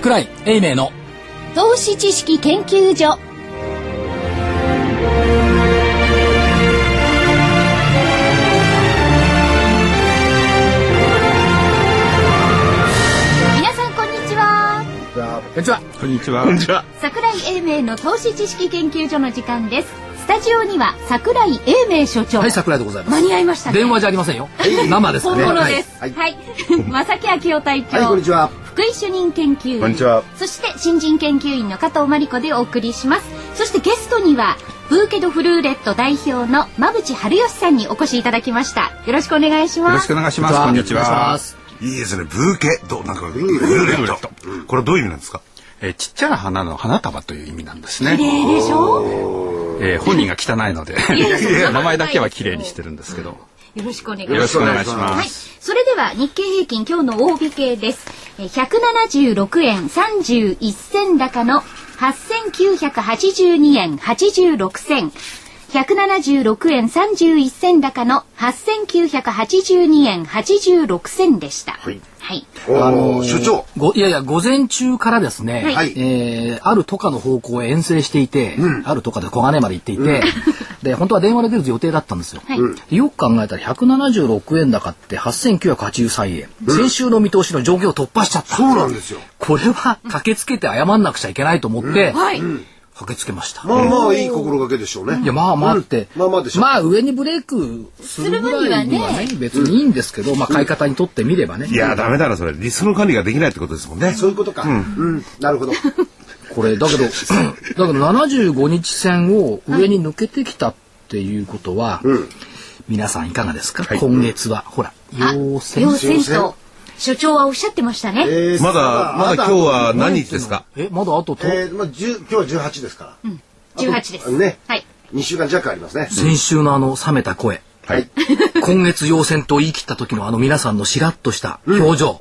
桜井英明の。投資知識研究所。皆さんこんにちは。こんにちは。こんにちは。こんにちは。桜井英明の投資知識研究所の時間です。スタジオには桜井英明所長。はい桜井でございます。間に合いましたね。電話じゃありませんよ。生ですね。本物です。はい。はい。正木明夫隊長、はい、こんにちは。福井主任研究員こんにちはそして新人研究員の加藤真理子でお送りしますそしてゲストにはブーケドフルーレット代表の馬淵春吉さんにお越しいただきましたよろしくお願いしよろしますくお願いします。こんにちは。すいいですね。ブーケどなんかブーレット。これはどういう意味なんですか？えーちっちゃな花の花束という意味なんですね。綺麗でしょ？えー本人が汚いのでや 名前だけは綺麗にしてるんですけど。よろしくお願いしますはいす。、それでは日経平均今日の大引けです。えー176円31銭高の8982円86銭。176円31銭高の8982円86銭でした。はい。はい。あの所長。ごいやいや午前中からですね、はいえーある都下の方向へ遠征していて、ある都下で小金まで行っていて、で本当は電話で出る予定だったんですよ、はいよく考えたら176円高って8983円、先週の見通しの上限を突破しちゃったそうなんですよ。これは駆けつけて謝んなくちゃいけないと思って、はい。駆けつけました、まあまあいい心がけでしょうね。いやまあまあって、まあまあでしょう。まあ上にブレイクするぐらいにはね別にいいんですけど、まあ買い方にとってみればね、いや、ダメだな、それ。リスクの管理ができないってことですもんね。そういうことか。うん。なるほど。これ。だけど だけど75日線を上に抜けてきたっていうことは、皆さんいかがですか、今月は。ほら陽線。陽線と所長はおっしゃってましたね。えーまだ、まだ今日は何日ですか？えまだあとと、えー、まあ十今日は十八ですから。18です。ね。はい。二週間弱ありますね。先週のあの冷めた声。はい。今月陽線と言い切った時のあの皆さんのしらっとした表情、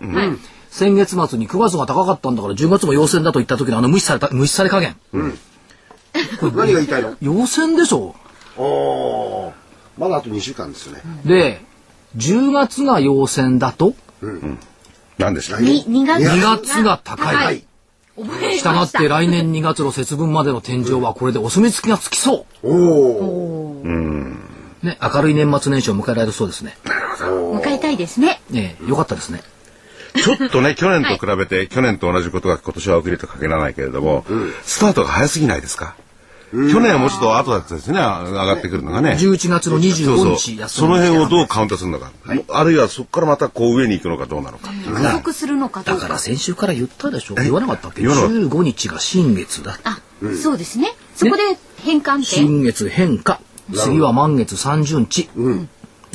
先月末に9月が高かったんだから10月も陽線だと言った時のあの無視された無視され加減、何が言いたいの？陽線でしょおお。まだあと二週間ですよね。で10月が陽線だと？何でしたっに2月？2月が高い、はいしたが。って来年2月の節分までの天井はこれでお墨付きがつきそおお。う。ね、明るい年末年始を迎えられるそうですね。迎えたいですね。ねよかったですね。ちょっとね、去年と比べて、去年と同じことが今年は起きるとは限らないけれども、スタートが早すぎないですか？去年はもうちょっと後だったですね、上がってくるのがね。11月のそう25そう日休みその辺をどうカウントするのか、あるいはそこからまたこう上に行くのかどうなのか。加速するのかどうか。だから先週から言ったでしょ言わなかったっけ？言わなかった ?15 日が新月だ。あ、そうですね。そこで変換点。新月変化。次は満月30日。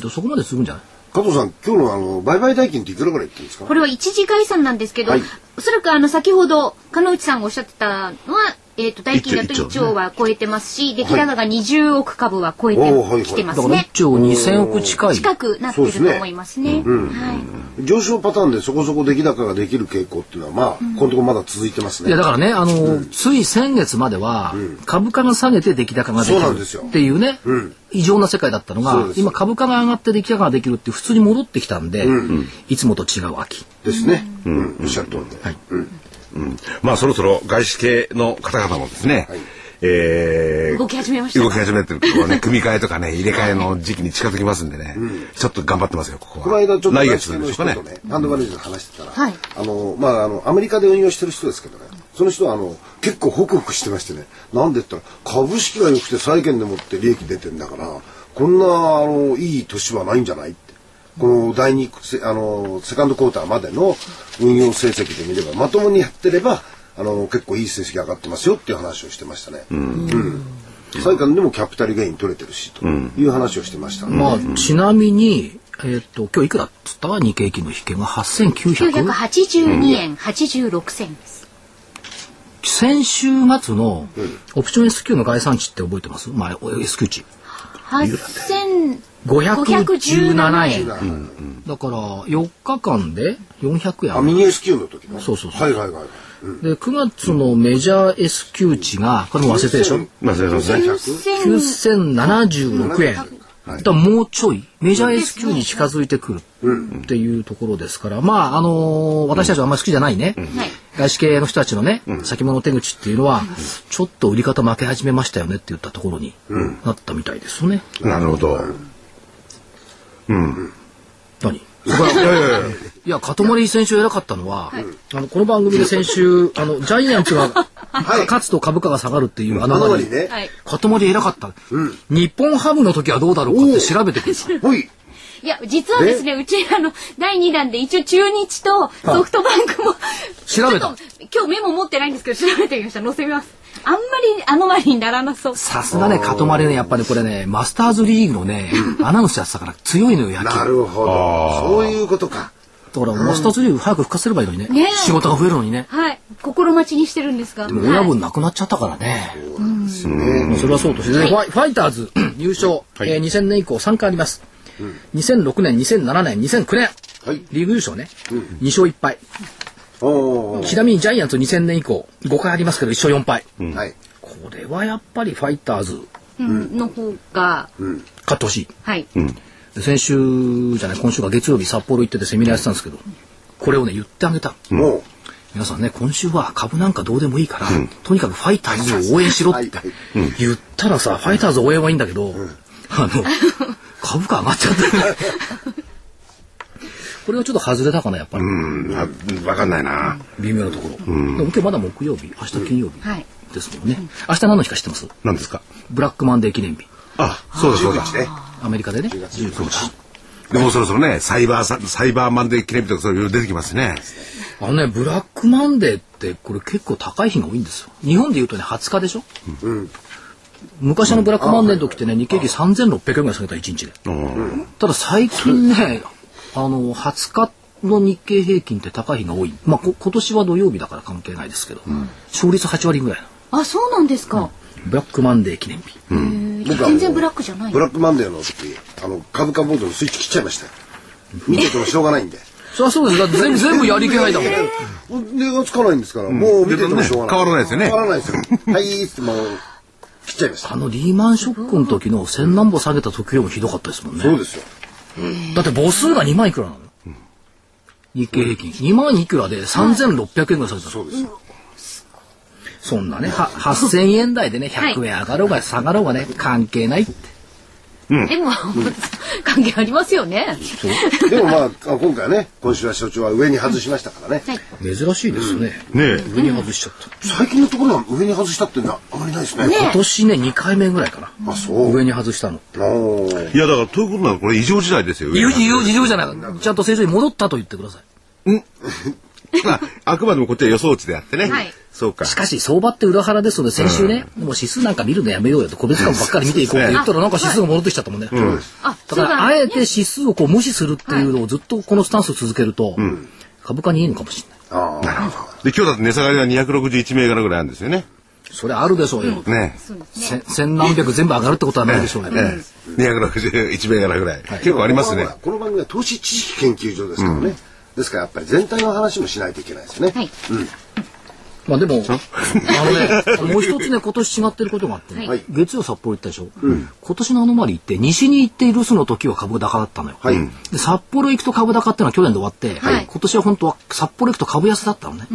でそこまでするんじゃない？加藤さん、今日のあの売買代金っていくらぐらい言ってるんですか？こ。れは一時概算なんですけど、はいおそらくあの先ほど金内さんがおっしゃってたのは、えっ、と代金だと1一兆兆は超えてますし、出来高が20億株は超えておーはいはい。きてまだから1すね。兆2000億近い。近くなってると思いますね。はい。上昇パターンでそこそこ出来高ができる傾向っていうのはまあ、このところまだ続いてますね。いやだからね、あの、つい先月までは、株価が下げて出来高ができそうなんですよ。るっていうね、異常な世界だったのが今株価が上がって出来高ができるって普通に戻ってきたんで、いつもと違う秋。ですね。うん、おっしゃる通りで。はいまあそろそろ外資系の方々もですね、えー動き始めましたか？動き始めてるこうね、組み替えとかね、入れ替えの時期に近づきますんでね、ちょっと頑張ってますよ、ここは。この間ちょっと来外資系の月でしょうかね。人とね、ハンドマネージャーと話してたら、はいあの、まあ、あの、アメリカで運用してる人ですけどね、その人はあの、結構ホクホクしてましてね、なんでって言ったら、株式が良くて債券でもって利益出てんだから、こんな、あの、いい年はないんじゃない？って。この第二、せあの、セカンドクォーターまでの運用成績で見れば、まともにやってれば、あの、結構いい成績上がってますよっていう話をしてましたね。うん。債券でもキャピタルゲイン取れてるし、という話をしてました。まあ、ちなみに、えっ、と、今日いくらっつった？日経平均の引けが8900。982円86銭です。先週末のオプション S q の概算値って覚えてます？まあ、S q 値。8000 517円。うんだから、4日間で400円。あ、ミニ S q の時ね。そうそうそうはいはいはい。うんで、9月のメジャー S q 値が、これも忘れてるでしょ？まあ、そうですね。9076円。だからもうちょい、メジャー S q に近づいてくるっていうところですから、まあ、あのー私たちはあんまり好きじゃないね。はい外資系の人たちのね、先物手口っていうのは、ちょっと売り方負け始めましたよねって言ったところになったみたいですよね。なるほど。何そこはいやいやいやいや、かとまり選手偉かったのは、あの、この番組で先週、あの、ジャイアンツが、勝つと株価が下がるっていうあのりね。はい。かとまり偉かった、日本ハムの時はどうだろうかって調べてくれた。ほい。いや、実はですね、うち、あの、第2弾で一応中日とソフトバンクも、調べた？今日メモ持ってないんですけど、調べてみました。載せます。あんまりアノマリにならなそう。さすがね、かとまりね、やっぱりこれね、マスターズリーグのね、アナウンスやってたから強いのよ、野球。なるほど。そういうことか。だから、マスターズリーグ早く復活すればいいのにね。ねえ仕事が増えるのにね。はい。心待ちにしてるんですが。でも親はい分なくなっちゃったからね。まあそれはそうとして、ねファイファイターズ 優勝、えー2000年以降3回あります。2006年、2007年、2009年、はい。リーグ優勝ね。2勝1敗。ちなみにジャイアンツ2000年以降5回ありますけど1勝4敗。はい。これはやっぱりファイターズうん。の方が、勝ってほしい。はい。で先週じゃない今週が月曜日札幌行っててセミナーやってたんですけどこれをね言ってあげた、も皆さんね今週は株なんかどうでもいいから、とにかくファイターズを応援しろって言ったらさファイターズ応援はいいんだけど、あの株価上がっちゃって これはちょっと外れたかなやっぱり、うん、あわかんないな。微妙なところ、でも今日まだ木曜日明日金曜日はい。ですもんね、明日何の日か知ってます？何ですか？ブラックマンデー記念日。あ、そうだそうだ。アメリカでね。19日。でもうそろそろね、サイバーさ、サイバーマンデー記念日とかそういうの出てきますね。あのね、ブラックマンデーってこれ結構高い日が多いんですよ。日本で言うとね、20日でしょ、昔のブラックマンデーの時ってね、日経平均3600円ぐらい下げた1日で。ただ最近ね、あの、20日の日経平均って高い日が多い。まあ、こ今年は土曜日だから関係ないですけど、勝率8割ぐらいあ、そうなんですか。ブラックマンデー記念日。へー僕は全然ブラックじゃない。ブラックマンデーの時、あの、株価ボードのスイッチ切っちゃいましたよ。見ててもしょうがないんで。そりゃそうです。だって全部、全部やりきないんだもん。値がつかないんですから、もう見ててもしょうがない。変わらないですよね変わらないですよ。はい、ってもう、切っちゃいましたあ。のリーマンショックの時の千何ぼ下げた時よりもひどかったですもんね。そうですよ。だって母数が2万いくらなの、日経平均。2万いくらで3600円ぐらい下げたの。そうですよ。そんなね、は8000円台でね、100円上がろうが下がろうがね、関係ないって。でも、関係ありますよね。でもまあ、あ今回はね、今週は所長は上に外しましたからね。はい。珍しいですね。ねえ。上に外しちゃった。最近のところは上に外したっていうのはあまりないですね。今年ね、2回目ぐらいかな。あ、そう。上に外したの。いや、だから、ということなのこれ異常事態ですよ。異常、じゃない。ちゃんと正常に戻ったと言ってください。まあ、あくまでもこっちは予想値であってね。はいそうか。しかし、相場って裏腹ですので、先週ね、もう指数なんか見るのやめようよと、個別株ばっかり見ていこうって言ったら、なんか指数が戻ってきちゃったもんね。あ、だから、あえて指数をこう無視するっていうのをずっとこのスタンスを続けると、株価にいいのかもしれない。あーで、今日だって値下がりが261銘柄ぐらいあるんですよね。それあるでしょうよ。ねせ千何百全部上がるってことはないでしょうね。ええ。261銘柄ぐらい。結構ありますねこの。この番組は投資知識研究所ですからね。ですからやっぱり全体の話もしないといけないですよね。はい。まあでも、あのね、もう一つね、今年違ってることがあってね、はい。月曜札幌行ったでしょ、今年のアノマリーって、西に行っているスの時は株高だったのよ。はい。で札幌行くと株高っていうのは去年で終わって、はい。今年は本当は札幌行くと株安だったのね。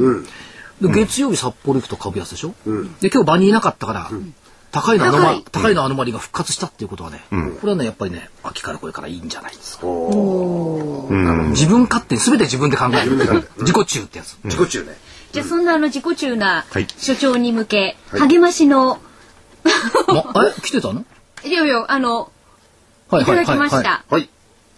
で月曜日札幌行くと株安でしょ、で、今日場にいなかったから、高いのアノマ高い高いのアノマリーが復活したっていうことはね、これはね、やっぱりね、秋からこれからいいんじゃないですか。自分勝手に全て自分で考える。自己中ってやつ。自己中ね。じゃあ、そんなあの自己中なはい。所長に向け、励ましの、ま、え来てたの？いやいや、あの、はいただきました。はい。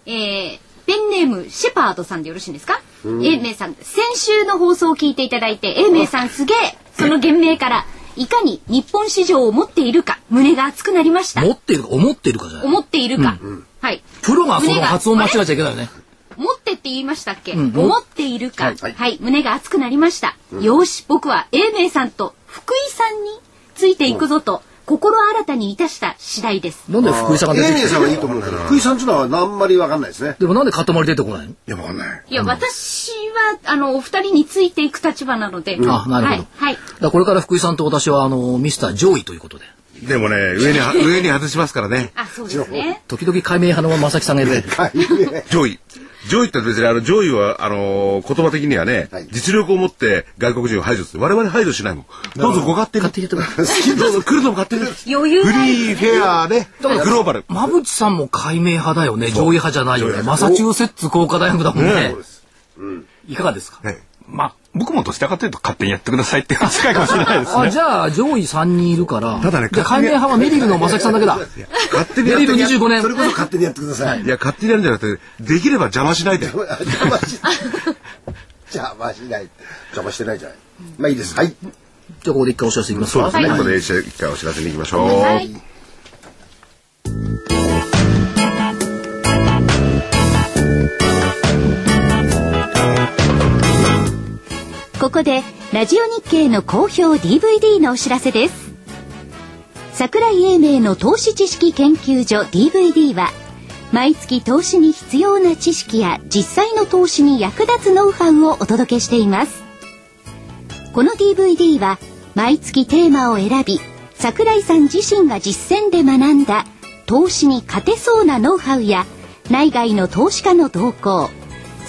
えー、ペンネーム、シェパードさんでよろしいんですか？英明さん、先週の放送を聞いていただいて、英明さんすげえ、その言明から、いかに日本市場を持っているか、胸が熱くなりました。持っているか思っているかじゃない思っているか。はい。プロがその発音間違えちゃいけないよね。持ってって言いましたっけ、ん思っているか、ははいい、胸が熱くなりました。よし、僕は英明さんと福井さんについていくぞと、心新たにいたした次第です。なんで福井さんが出てきた英明さんはいいと思うけど、福井さんっていうのはあんまりわかんないですね。でもなんで塊出てこないの？いや、わかんない。いや、私は、あの、お二人についていく立場なので。あ、なるほど。はい。はい。だからこれから福井さんと私は、あの、ミスター上位ということで。でもね、上には、上に外しますからね。あ、そうですね。時々解明派の正木さんがいる。上位。上位って別にあの上位はあのー言葉的にはね、はい。実力を持って外国人を排除する。我々排除しないもん。ど。うぞご勝手に。勝手にやってくださいどうぞ来るのも勝手に。フ余裕があるリーフェアでグローバル。馬淵さんも解明派だよね。上位派じゃないよね。マサチューセッツ工科大学だもんね。いかがですか？はいまあ僕もどちらかというと勝手にやってくださいっていうのが近いかもしれないですあ、ねじゃあ上位3人いるから。ただねじゃあ解明派はメリルの正木さんだけだ。勝手にメリル25年それこそ勝手にやってください。いや勝手にやるんじゃなくてできれば邪魔しないで邪魔し邪魔しない。邪魔してないじゃない。まあいいです。はい。じゃあここで一回お知らせいきますか。そうですね、はいここで一回お知らせに行きましょう、はいこでラジオ日経の好評 DVD のお知らせです。桜井英明の投資知識研究所 DVD は毎月投資に必要な知識や実際の投資に役立つノウハウをお届けしています。この DVD は毎月テーマを選び桜井さん自身が実践で学んだ投資に勝てそうなノウハウや内外の投資家の動向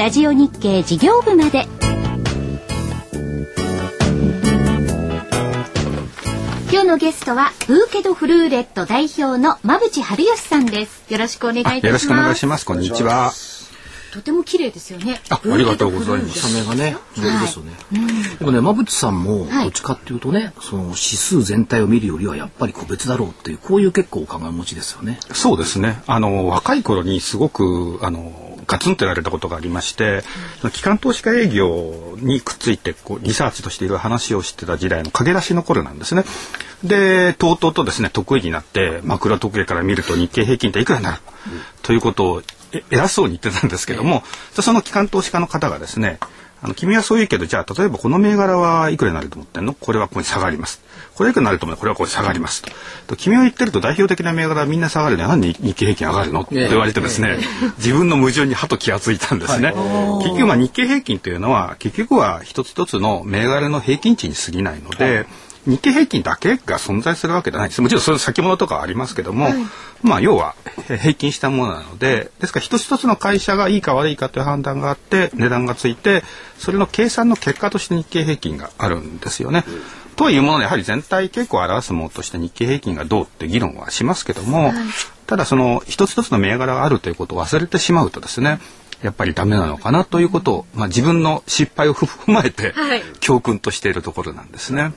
ラジオ日経事業部まで。今日のゲストはブーケドフルーレット代表の馬淵春吉さんです。よろしくお願いいたします。よろしくお願いします。こんにちは。とても綺麗ですよね。あありがとうございます。サメがね、上手ですよね。でもね、馬淵さんも、はい。どっちかっていうとね、その指数全体を見るよりはやっぱり個別だろうっていう、こういう結構お考え持ちですよね。そうですね。あの若い頃にすごくあのガツンとやられたことがありまして、その機関投資家営業にくっついてこうリサーチとしていろいろ話をしてた時代の駆け出しの頃なんですね。で、とうとうとですね得意になって枕時計から見ると日経平均っていくらになる、ということを偉そうに言ってたんですけども、じゃあその機関投資家の方がですね。あの君はそう言うけどじゃあ例えばこの銘柄はいくらになると思ってんの？これはここに下がりますこれいくなると思う。これはここに下がりますと。と君は言ってると代表的な銘柄はみんな下がるのになんで日経平均上がるの？って言われてですね。自分の矛盾にはと気がついたんですね。結局まあ日経平均というのは結局は一つ一つの銘柄の平均値に過ぎないので、日経平均だけが存在するわけじゃないです。もちろんそれ先物とかはありますけども、まあ要はへ平均したものなのでですから一つ一つの会社がいいか悪いかという判断があって値段がついてそれの計算の結果として日経平均があるんですよね。というもののやはり全体傾向を表すものとして日経平均がどうって議論はしますけども、ただその一つ一つの銘柄があるということを忘れてしまうとですねやっぱりダメなのかなということを、まあ、自分の失敗を踏まえてはい教訓としているところなんですね。はい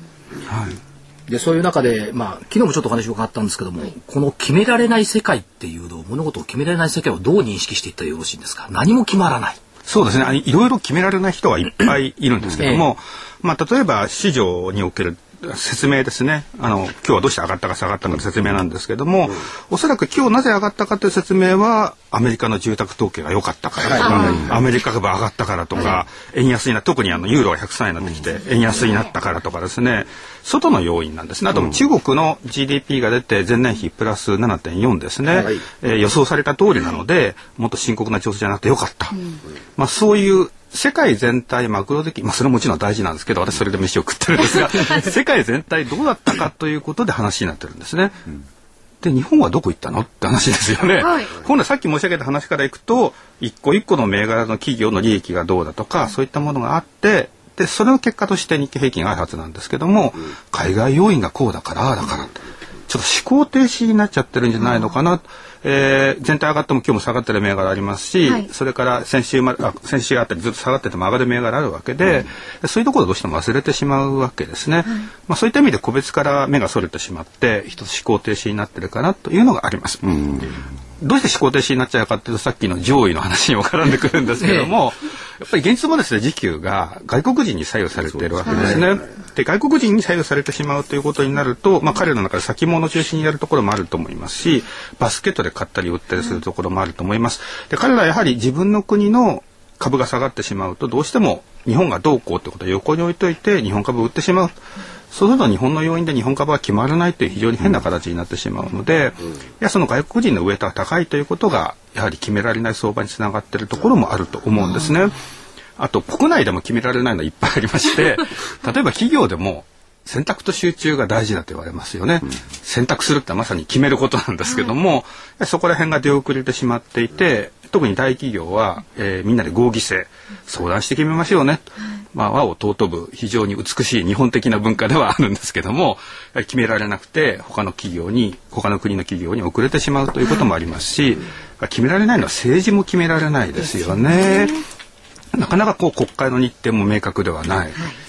で、そういう中で、まあ、昨日もちょっとお話を伺ったんですけども、この決められない世界っていうのを、物事を決められない世界をどう認識していったらよろしいんですか？何も決まらない。そうですね。あのいろいろ決められない人はいっぱいいるんですけども、まあ例えば市場における説明ですね。あの今日はどうして上がったか下がったかの説明なんですけども、おそらく今日なぜ上がったかという説明はアメリカの住宅統計が良かったからとか、アメリカ株上がったからとか、円安にな特にあのユーロが103円になってきて円安になったからとかですね。外の要因なんですね。あと中国の GDP が出て前年比プラス7.4ですね。はい。えー予想された通りなのでもっと深刻な調整じゃなくてよかった、まあ、そういう世界全体マクロ的、まあ、それももちろん大事なんですけど私それで飯を食ってるんですが 世界全体どうだったかということで話になってるんですね。で日本はどこ行ったのって話ですよね。はい本来さっき申し上げた話からいくと一個一個の銘柄の企業の利益がどうだとかそういったものがあってでそれの結果として日経平均があるはずなんですけども、海外要因がこうだからだからちょっと思考停止になっちゃってるんじゃないのかな。えー、全体上がっても今日も下がってる銘柄ありますし、はい、それから先週まあ先週あたりずっと下がってても上がる銘柄あるわけで、うん、そういうところをどうしても忘れてしまうわけですね。はい、まあそういった意味で個別から目がそれてしまって一つ思考停止になってるかなというのがあります。うんどうして思考停止になっちゃうかっていうとさっきの上位の話にも絡んでくるんですけども、やっぱり現実もですね時給が外国人に左右されているわけですね。で外国人に左右されてしまうということになると、まあ、彼の中で先物中心にやるところもあると思いますしバスケットで買ったり売ったりするところもあると思います。で彼らはやはり自分の国の株が下がってしまうとどうしても日本がどうこうってことを横に置いといて日本株を売ってしまう。そうすると日本の要因で日本株は決まらないという非常に変な形になってしまうので、いやその外国人のウエイトが高いということがやはり決められない相場につながっているところもあると思うんですね。あと国内でも決められないのいっぱいありまして 例えば企業でも選択と集中が大事だと言われますよね、うん、選択するってまさに決めることなんですけども、はい、そこら辺が出遅れてしまっていて特に大企業は、えー、みんなで合議制相談して決めましょうね、まあ、和を尊ぶ非常に美しい日本的な文化ではあるんですけども決められなくて他の企業に他の国の企業に遅れてしまうということもありますし決められないのは政治も決められないですよね。なかなかこう国会の日程も明確ではない、は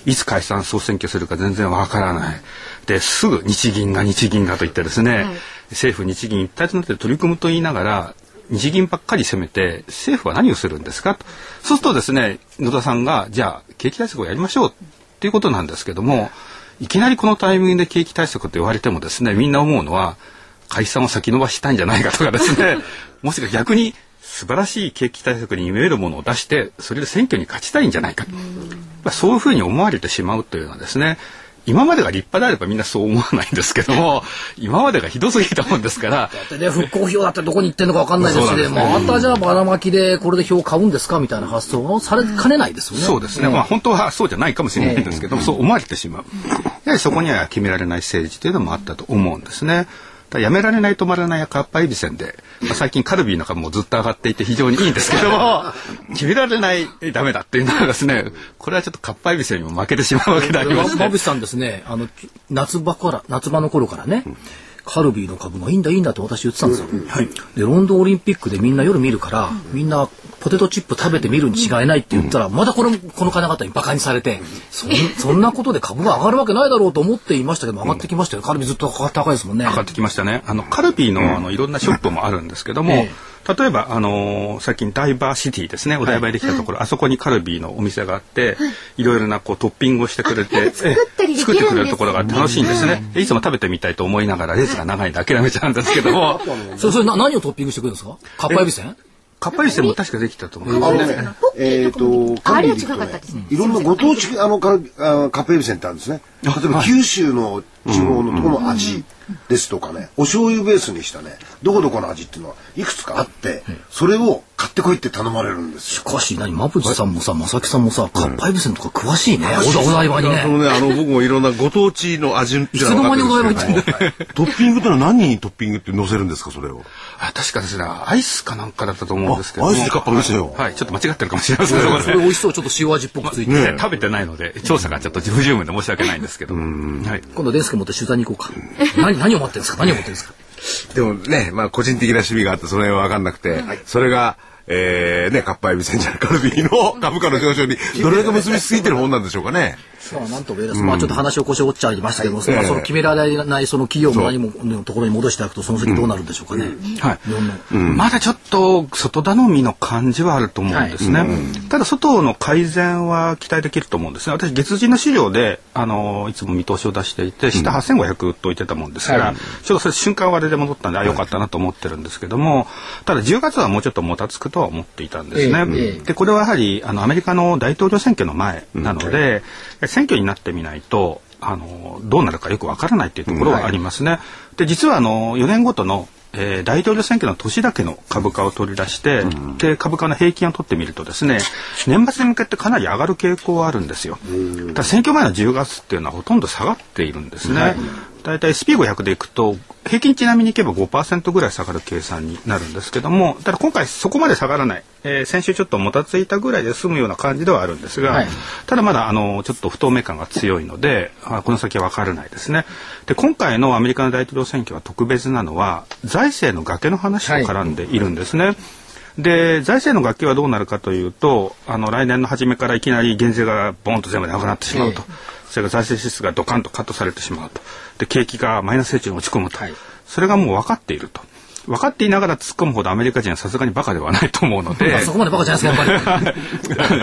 い、いつ解散総選挙するか全然わからない。ですぐ日銀が日銀がと言ってですね、はい、政府日銀一体となって取り組むと言いながら日銀ばっかり攻めて政府は何をするんですか？とそうするとですね野田さんがじゃあ景気対策をやりましょうっていうことなんですけどもいきなりこのタイミングで景気対策と言われてもですねみんな思うのは解散を先延ばしたいんじゃないかとかですね もしくは逆に素晴らしい景気対策に見えるものを出してそれで選挙に勝ちたいんじゃないかと、そういうふうに思われてしまうというのはですね今までが立派であればみんなそう思わないんですけども 今までがひどすぎたもんですからだってね復興票だってどこに行ってんのか分かんないですしね。またじゃあばらまきでこれで票買うんですかみたいな発想をされかねないですよね、そうですね、まあ本当はそうじゃないかもしれないんですけども、そう思われてしまう。やはりそこには決められない政治というのもあったと思うんですね。やめられない止まらないかっぱえびせんで、まあ、最近カルビーの株もずっと上がっていて非常にいいんですけども 決められないダメだっていうのはですねこれはちょっとかっぱえびせんにも負けてしまうわけであります、ね、馬渕さんですねあの夏場から夏場の頃からね、うん。カルビーの株がいいんだいいんだと私言ってたんですよ、はい、でロンドンオリンピックでみんな夜見るから、みんなポテトチップ食べてみるに違いないって言ったら、まだこのこの金方にバカにされてそそんなことで株が上がるわけないだろうと思っていましたけど上がってきましたよ、カルビーずっと高いですもんね。上がってきましたね。あのカルビーのあのいろんなショップもあるんですけども、ええ。例えば、あのー、最近ダイバーシティですね。お台場できたところ、はい、あそこにカルビーのお店があって、はい、いろいろなこうトッピングをしてくれて作ってくれるところが楽しいんですね、いつも食べてみたいと思いながらレースが長いんで諦めちゃうんですけども。それそれな何をトッピングしてくるんですか？かっぱえびせん？かっぱりしても確かできたと思うんですね。えっ、と、あれは違かったですね。いろんなご当地あのカップエビセンってあるんですね。例えば九州の地方のところの味ですとかね、お醤油ベースにしたね、どこどこの味っていうのはいくつかあって、それを買ってこいって頼まれるんですしかし何、馬淵さんもさ、正木さんもさ、かっぱえびせんとか詳しいね。お台場にね。あのね、あの僕もいろんなご当地の味いうのが分かってトッピングってのは何にトッピングって乗せるんですか、それを？あ確かですね、アイスかなんかだったと思うんですけど。アイスでかっぱえびせんはい、ちょっと間違ってるかもしれません。それ美味しそう、ちょっと塩味っぽくついて。食べてないので、調査がちょっと不十分で申し訳ないんですけど。はい。今度デスク持って取材に行こうか。何、何を待ってるんですか？何を持ってるんですか？でもね、まあ個人的な趣味があってその辺は分かんなくて、はい、それが、えー、ね、かっぱえびせんじゃカルビーの株価の上昇にどれだけ結びついてるもんなんでしょうかね。まあ、なんとも言えないです。まあ、ちょっと話を腰折っちゃいましたけども、はい、まあ、その決められないその企業も何ものところに戻していくと、その先どうなるんでしょうかね。はい。まだちょっと外頼みの感じはあると思うんですね。ただ、外の改善は期待できると思うんですね。私、月次の資料で、あの、いつも見通しを出していて、下8500と言ってたもんですから、ちょっとそれ瞬間割れで戻ったんで、あ、よかったなと思ってるんですけども、ただ10月はもうちょっともたつくとは思っていたんですね。で、これはやはり、あの、アメリカの大統領選挙の前なので、選挙になってみないとあのどうなるかよくわからないっていうところはありますね。で実はあの4年ごとのえー、大統領選挙の年だけの株価を取り出して、うん、で株価の平均を取ってみるとですね年末に向けてかなり上がる傾向はあるんですよ。ただ選挙前の10月っていうのはほとんど下がっているんですね。はい、大体 SP500 でいくと平均ちなみにいけば5%ぐらい下がる計算になるんですけどもただ今回そこまで下がらない、えー、先週ちょっともたついたぐらいで済むような感じではあるんですが、はい、ただまだあのちょっと不透明感が強いのであこの先は分からないですね。で今回のアメリカの大統領選挙は特別なのは財政の崖の話と絡んでいるんですね。はいで財政の楽器はどうなるかというとあの来年の初めからいきなり減税がボンと全部なくなってしまうと、えー、それから財政支出がドカンとカットされてしまうとで景気がマイナス成長に落ち込むと、はい、それがもう分かっていると。分かっていながら突っ込むほどアメリカ人はさすがにバカではないと思うので。そこまでバカじゃないですか、やっぱ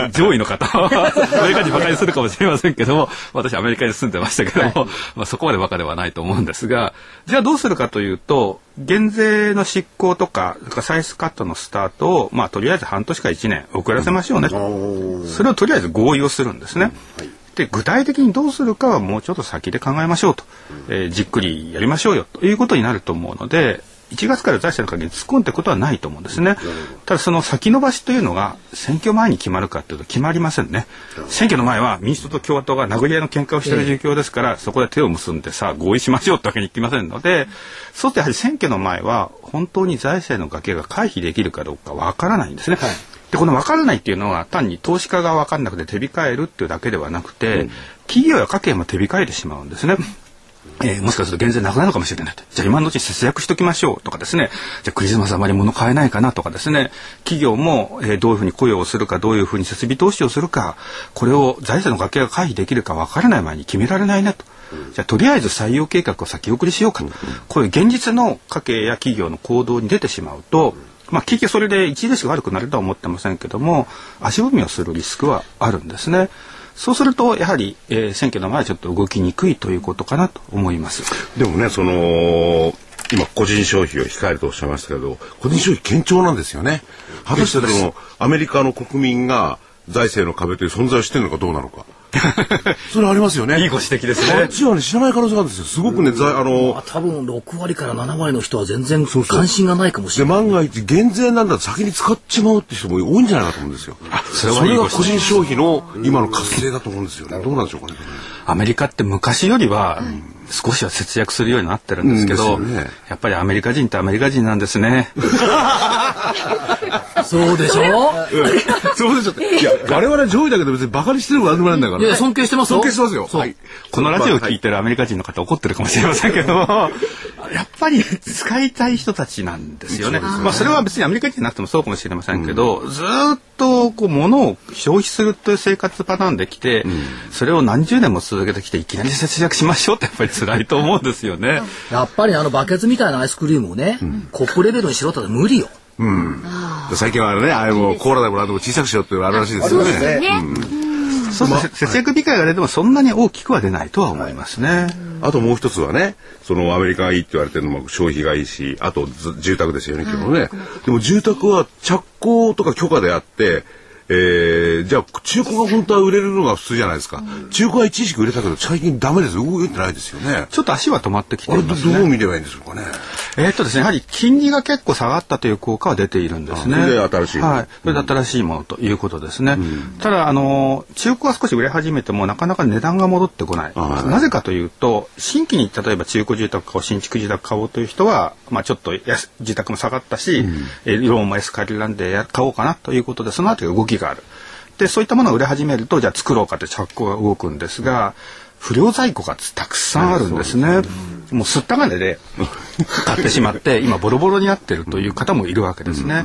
り。上位の方は、アメリカ人バカにするかもしれませんけども、私アメリカに住んでましたけども、はい、まあそこまでバカではないと思うんですが、じゃあどうするかというと、減税の執行とか、歳出カットのスタートを、まあとりあえず半年か1年遅らせましょうね。うん、それをとりあえず合意をするんですね。はいで具体的にどうするかはもうちょっと先で考えましょうと、えー、じっくりやりましょうよということになると思うので1月から財政の限り突っ込んでいくことはないと思うんですね。ただその先延ばしというのが選挙前に決まるかというと決まりませんね。選挙の前は民主党と共和党が殴り合いの喧嘩をしている状況ですから、そこで手を結んでさあ合意しましょうってわけにいきませんので、そうするとやはり選挙の前は本当に財政の崖が回避できるかどうかわからないんですね。はいでこの分からないっていうのは単に投資家が分かんなくて手控えるっていうだけではなくて、うん、企業や家計も手控えてしまうんですね。えー、もしかすると減税なくなるかもしれないと。じゃあ今のうち節約しときましょうとかですね。じゃあクリスマスあまり物買えないかなとかですね。企業も、えー、どういうふうに雇用をするか、どういうふうに設備投資をするか、これを財政の崖が回避できるか分からない前に決められないなと。じゃあとりあえず採用計画を先送りしようかと。こういう現実の家計や企業の行動に出てしまうと、まあ、結局それで著しく悪くなるとは思ってませんけども足踏みをするリスクはあるんですね。そうするとやはり、えー、選挙の前はちょっと動きにくいということかなと思います。でもねその今個人消費を控えるとおっしゃいましたけど個人消費堅調なんですよね。果たしてそのアメリカの国民が財政の壁という存在をしてるのかどうなのか。それありますよね。いいご指摘ですね。あっちはね、知らない可能性があるんですよ。すごくね、ざあの、まあ、多分6割から7割の人は全然関心がないかもしれない。で、万が一減税なんだ先に使っちまうって人も多いんじゃないかと思うんですよ。それそれが個人消費の今の活性だと思うんですよね。どうなんでしょうかね。アメリカって昔よりは、うん少しは節約するようになってるんですけど、うんね、やっぱりアメリカ人ってアメリカ人なんですね。そうでしょ、うん、そうでしょ。いや、我々上位だけど別にバカにしてるわけなんだから。いや、尊敬してます尊敬してますよ。はい。このラジオを聞いてるアメリカ人の方怒ってるかもしれませんけどやっぱり使いたい人たちなんですよね。まあそれは別にアメリカ人じゃなくてもそうかもしれませんけど、うん、ずっとこう物を消費するという生活パターンできて、うん、それを何十年も続けてきていきなり節約しましょうってやっぱり辛いと思うんですよね。やっぱりあのバケツみたいなアイスクリームをね、うん、コップレベルにしろって無理よ。うん。最近はね、あれもコーラでもらうと小さくしようっていうあるらしいですよね。そうですね。節約控えが出てもそんなに大きくは出ないとは思いますね。はい、あともう一つはね、そのアメリカがいいって言われてるのも消費がいいし、あと住宅ですよね、今日ね。でも住宅は着工とか許可であって、えー、じゃあ中古が本当は売れるのが普通じゃないですか、うん、中古は一時期売れたけど最近ダメです。動いてないですよね。ちょっと足は止まってきてね。どう見ればいいんですかね。えー、っとですねやはり金利が結構下がったという効果は出ているんですね。新しいはい。それで新しいものということですね、うん、ただあの中古は少し売れ始めてもなかなか値段が戻ってこない。なぜかというと新規に例えば中古住宅買おう新築住宅買おうという人はまあちょっと住宅も下がったし、うん、えローンも安借りなんで買おうかなということでその後動きがあるでそういったものを売れ始めるとじゃあ作ろうかって着工が動くんですが不良在庫がたくさんあるんですね。もうすった金で 買ってしまって今ボロボロになってるという方もいるわけですね。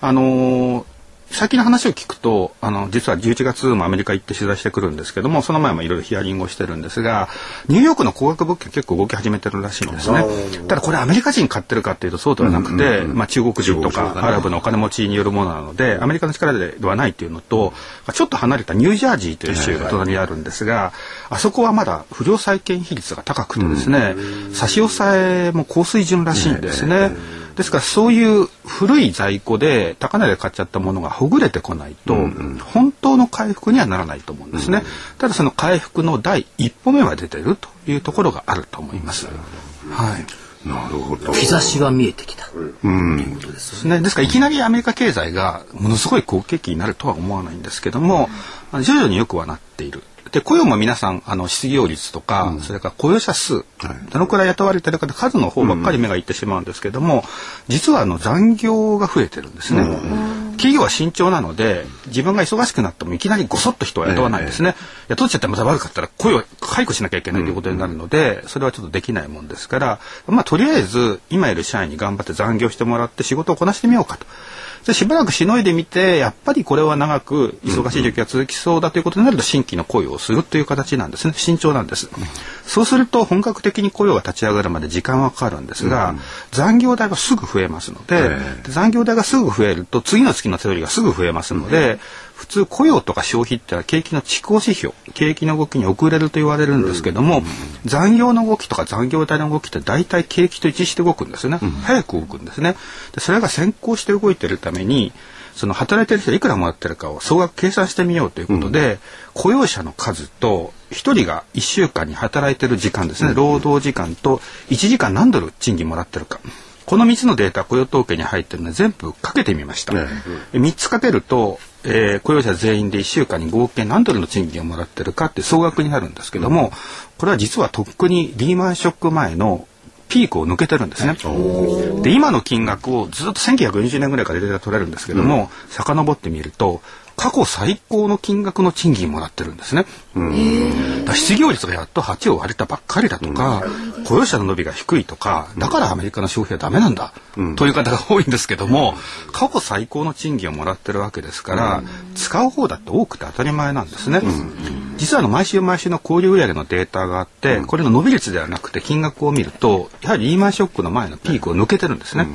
あの最近の話を聞くとあの実は11月もアメリカ行って取材してくるんですけどもその前もいろいろヒアリングをしてるんですがニューヨークの高額物件結構動き始めてるらしいんですね。ただこれアメリカ人買ってるかっていうとそうではなくて、まあ、中国人とかアラブのお金持ちによるものなのでアメリカの力ではないっていうのとちょっと離れたニュージャージーという州が隣にあるんですがあそこはまだ不良債権比率が高くてですね差し押さえも高水準らしいんですね。ですからそういう古い在庫で高値で買っちゃったものがほぐれてこないと、本当の回復にはならないと思うんですね、ただその回復の第一歩目は出てるというところがあると思います。はい。なるほど。兆しが見えてきた。うん。いうことですね。ですからいきなりアメリカ経済がものすごい好景気になるとは思わないんですけども、徐々によくはなっている。で雇用も皆さんあの失業率とか、うん、それから雇用者数、はい、どのくらい雇われてるか数の方ばっかり目がいってしまうんですけども、うん、実はあの残業が増えてるんですね。うん、企業は慎重なので自分が忙しくなってもいきなりごそっと人は雇わないですね。えー、雇っちゃってまた悪かったら雇を解雇しなきゃいけないということになるので、それはちょっとできないもんですから、まあとりあえず今いる社員に頑張って残業してもらって仕事をこなしてみようかと。でしばらくしのいでみてやっぱりこれは長く忙しい時期が続きそうだということになると新規の雇用をするという形なんですね。慎重なんです、そうすると本格的に雇用が立ち上がるまで時間はかかるんですが、残業代はすぐ増えますので、残業代がすぐ増えると次の月の手取りがすぐ増えますので、普通雇用とか消費ってのは景気の遅行指標景気の動きに遅れると言われるんですけども、残業の動きとか残業代の動きって大体景気と一致して動くんですね、早く動くんですね。でそれが先行して動いてるためにその働いてる人いくらもらってるかを総額計算してみようということで、雇用者の数と1人が1週間に働いてる時間ですね、労働時間と1時間何ドル賃金もらってるか。この3つのデータ雇用統計に入ってるので全部かけてみました、ねうん、3つかけると、えー、雇用者全員で1週間に合計何ドルの賃金をもらってるかって総額になるんですけども、これは実はとっくにリーマンショック前のピークを抜けてるんですね。で今の金額をずっと1940年ぐらいからデータ取れるんですけども、うん、遡ってみると過去最高の金額の賃金もらってるんですね。だ失業率がやっと8を割れたばっかりだとか、雇用者の伸びが低いとか、だからアメリカの消費はダメなんだ、という方が多いんですけども、過去最高の賃金をもらってるわけですから、使う方だって多くて当たり前なんですね。実はあの毎週毎週の小売売上のデータがあって、これの伸び率ではなくて金額を見ると、やはりリーマンショックの前のピークを抜けてるんですね。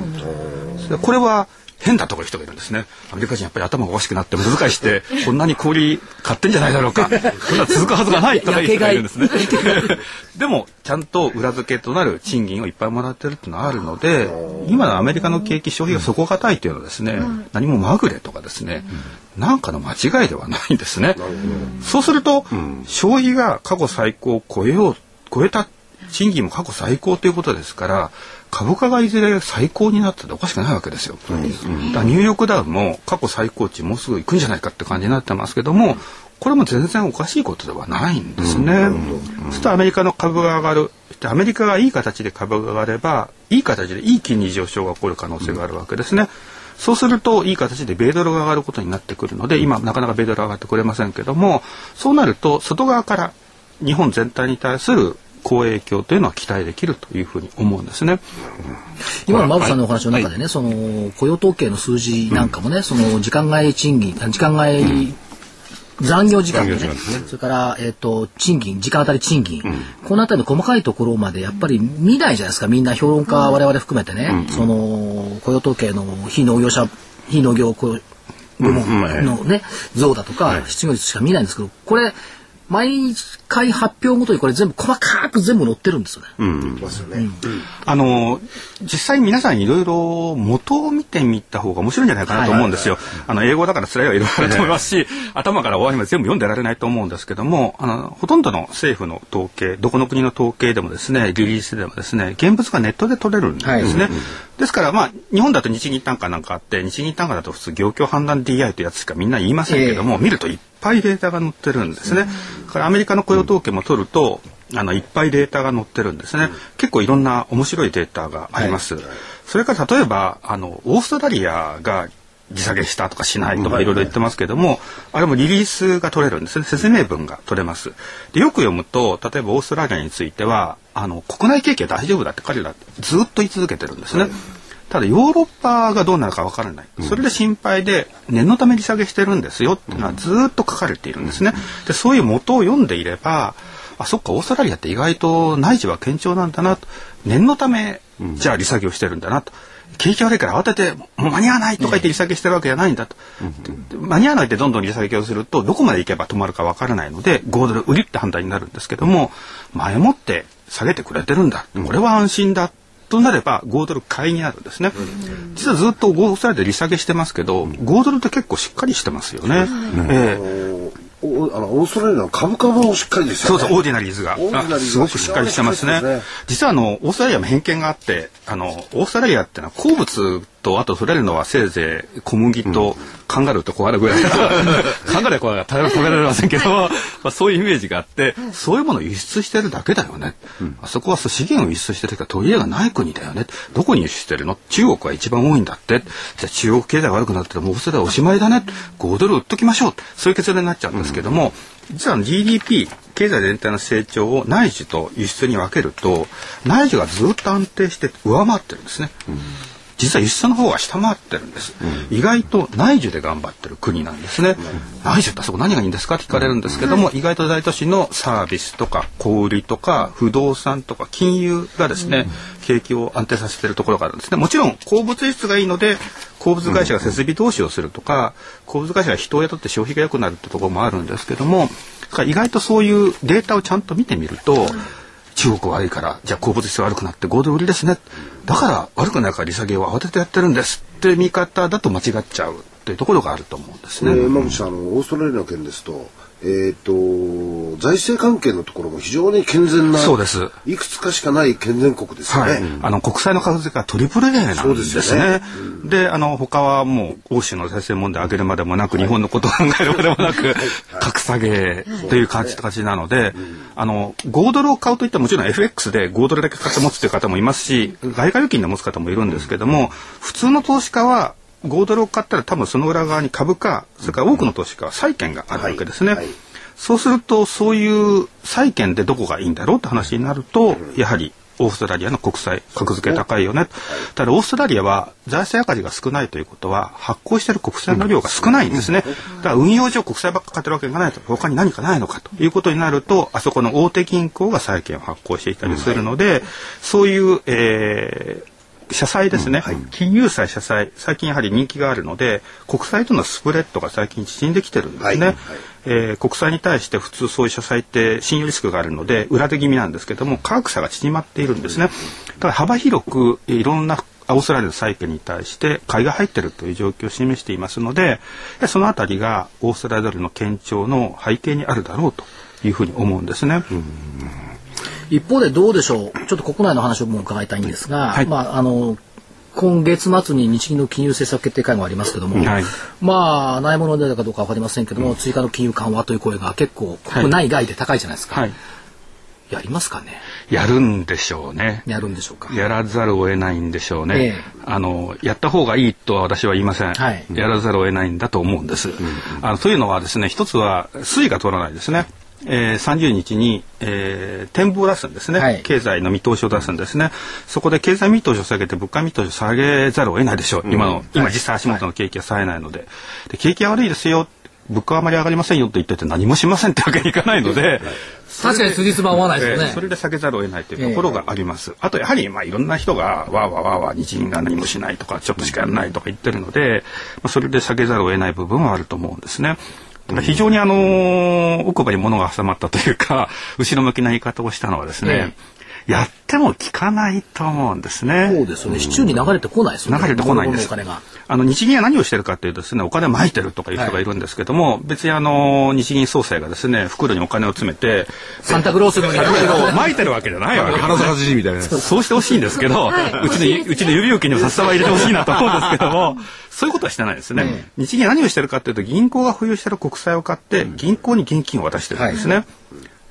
これは変だとかいう人がいるんですね。アメリカ人やっぱり頭がおかしくなって無遣いして こんなに氷買ってんじゃないだろうか。こんな続くはずがないとかいう人がいるんですね。でもちゃんと裏付けとなる賃金をいっぱいもらってるっていうのはあるので、今のアメリカの景気消費が底堅いというのはですね、うん、何もまぐれとかですね、うん、なんかの間違いではないんですね。そうすると、うん、消費が過去最高を超えよう超えた賃金も過去最高ということですから株価がいずれ最高になったっておかしくないわけですよ。うん、だニューヨークダウンも過去最高値もうすぐ行くんじゃないかって感じになってますけどもこれも全然おかしいことではないんですね。そうするとアメリカの株が上がるアメリカがいい形で株が上がればいい形でいい金利上昇が起こる可能性があるわけですね。そうするといい形で米ドルが上がることになってくるので今なかなか米ドル上がってくれませんけどもそうなると外側から日本全体に対する好影響というのは期待できるというふうに思うんですね。今の馬渕さんのお話の中でね、はい、その雇用統計の数字なんかもね、うん、その時間外賃金、時間外、うん残業時間ね、ね、それから、えっ、ー、と、賃金、時間当たり賃金、うん、このあたりの細かいところまでやっぱり見ないじゃないですか、みんな評論家、我々含めてね、うん、その、雇用統計の非農業者、非農業部門のね、増だとか、失業率しか見ないんですけど、これ、毎回発表ごとにこれ全部細かく全部載ってるんですよね。うん、あの実際皆さんいろいろ元を見てみた方が面白いんじゃないかなと思うんですよ。あの英語だから辛いはいろいろあると思いますし、頭から終わりまで全部読んでられないと思うんですけども、あのほとんどの政府の統計、どこの国の統計でもですね、リリースでもですね、現物がネットで取れるんですね。はい、ですからまあ日本だと日銀単価なんかあって、日銀単価だと普通業況判断 DI というやつしかみんな言いませんけども、えー、見るといっぱいデータが載ってるんですね。からアメリカの雇用統計も取ると、あのいっぱいデータが載ってるんですね。結構いろんな面白いデータがあります。はい、それから例えばあのオーストラリアが利下げしたとかしないとかい。ろいろ言ってますけども、あれもリリースが取れるんですね。説明文が取れます。でよく読むと例えばオーストラリアについてはあの国内景気は大丈夫だって彼らずっと言い続けてるんですね、ただヨーロッパがどうなるかわからない、それで心配で念のため利下げしてるんですよっていうのはずっと書かれているんですね。でそういう元を読んでいればあそっかオーストラリアって意外と内需は堅調なんだなと。念のためじゃあ利下げをしてるんだなと。景気悪いから慌ててもう間に合わないとか言って利下げしてるわけじゃないんだと、間に合わないでどんどん利下げをするとどこまで行けば止まるかわからないので5ドル売りって判断になるんですけども前もって下げてくれてるんだ。これは安心だとなれば5ドル買いになるんですね、実はずっと5歳で利下げしてますけど5ドルって結構しっかりしてますよね、えーおあのオーストラリアの株価もしっかりですよね。そうそうオーディナリーズが。すごくしっかりしてますね。実はあのオーストラリアも偏見があってあのオーストラリアってのは鉱物とあと取れるのはせいぜい小麦とカンガルーとコアラぐらい、カンガルーやコアラが食べられませんけど、まあ、そういうイメージがあってそういうものを輸出してるだけだよね、あそこは資源を輸出してる人は取り柄がない国だよね。どこに輸出してるの？中国は一番多いんだって。じゃあ中国経済悪くなったらもうそれではおしまいだね。5ドル売っときましょう。そういう結論になっちゃうんですけども、実は GDP 経済全体の成長を内需と輸出に分けると内需がずっと安定して上回ってるんですね。実は輸出の方が下回ってるんです、うん、意外と内需で頑張ってる国なんですね、うん、内需ってそこ何がいいんですかって聞かれるんですけども、うん、意外と大都市のサービスとか小売とか不動産とか金融がですね、景気を安定させてるところがあるんですね。もちろん鉱物輸出がいいので鉱物会社が設備投資をするとか、鉱物会社が人を雇って消費が良くなるってところもあるんですけども意外とそういうデータをちゃんと見てみると、中国悪いからじゃあ鉱物質悪くなって合同売りですねだから悪くないから利下げを慌ててやってるんですって見方だと間違っちゃうっていうところがあると思うんですね。えー、まああのオーストラリアの件ですとえーと、財政関係のところも非常に健全なそうです。いくつかしかない健全国ですよね、はい、あの国債の格付けがトリプル A なんですね。で、ね。うん、あの他はもう欧州の財政問題上げるまでもなく、はい、日本のことを考えるまでもなく、はい、格下げという感じ形なので、あの5ドルを買うといったらもちろん FX で5ドルだけ買って持つという方もいますし外貨預金で持つ方もいるんですけども普通の投資家は5ドルを買ったら多分その裏側に株かそれから多くの投資家は債券があるわけですね。はいはい、そうするとそういう債券でどこがいいんだろうって話になると、やはりオーストラリアの国債格付け高いよね、ただオーストラリアは財政赤字が少ないということは発行している国債の量が少ないんですね、だから運用上国債ばっか買ってるわけがないと他に何かないのかということになるとあそこの大手銀行が債券を発行していたりするので、そういう、えー、社債ですね、うんはい、金融債社債。最近やはり人気があるので国債とのスプレッドが最近縮んできてるんですね、はいはい、えー、国債に対して普通そういう社債って信用リスクがあるので裏手気味なんですけども価格差が縮まっているんですね。だから幅広くいろんなオーストラリアの債券に対して買いが入っているという状況を示していますのでそのあたりがオーストラリアドルの堅調の背景にあるだろうというふうに思うんですね。うん一方でどうでしょう？ちょっと国内の話をも伺いたいんですが、はい、まああの今月末に日銀の金融政策決定会合ありますけども、はい、まあないものでかどうか分かりませんけども、うん、追加の金融緩和という声が結構国内外で高いじゃないですか。はい、やりますかね？やるんでしょうね。やるんでしょうか？やらざるを得ないんでしょうね。ええ、あのやった方がいいとは私は言いません。はい、やらざるを得ないんだと思うんです。うん、あのというのはですね、一つは推移が取らないですね。えー、30日に、えー、展望を出すんですね、はい、経済の見通しを出すんですね。そこで経済見通しを下げて物価見通しを下げざるを得ないでしょう、うん、今の今実際足元の景気は冴えないので。で景気が悪いですよ。物価はあまり上がりませんよと言ってて何もしませんってわけにいかないので。確かに辻褄合わないですよね、えー、それで下げざるを得ないというところがあります、えー、あとやはりまあいろんな人がわーわーわーわー日銀が何もしないとかちょっとしかやらないとか言ってるので、まあ、それで下げざるを得ない部分はあると思うんですね。非常にあの奥歯に物が挟まったというか後ろ向きな言い方をしたのはですね、やっても効かないと思うんですね。そうですね。市中に流れてこないですね。流れてこないんです。あの日銀は何をしてるかというとですね、お金を撒いてるとかいう人がいるんですけども、はい、別にあの日銀総裁がですね、袋にお金を詰めて、サンタクロースの袋を撒いてるわけじゃないわけ。花咲じみたいな。そうしてほしいんですけど、はい、うちのうちの指置きにも札束入れてほしいなと思うんですけども、そういうことはしてないですね。うん、日銀は何をしてるかというと、銀行が保有している国債を買って銀行に現金を渡してるんですね。はい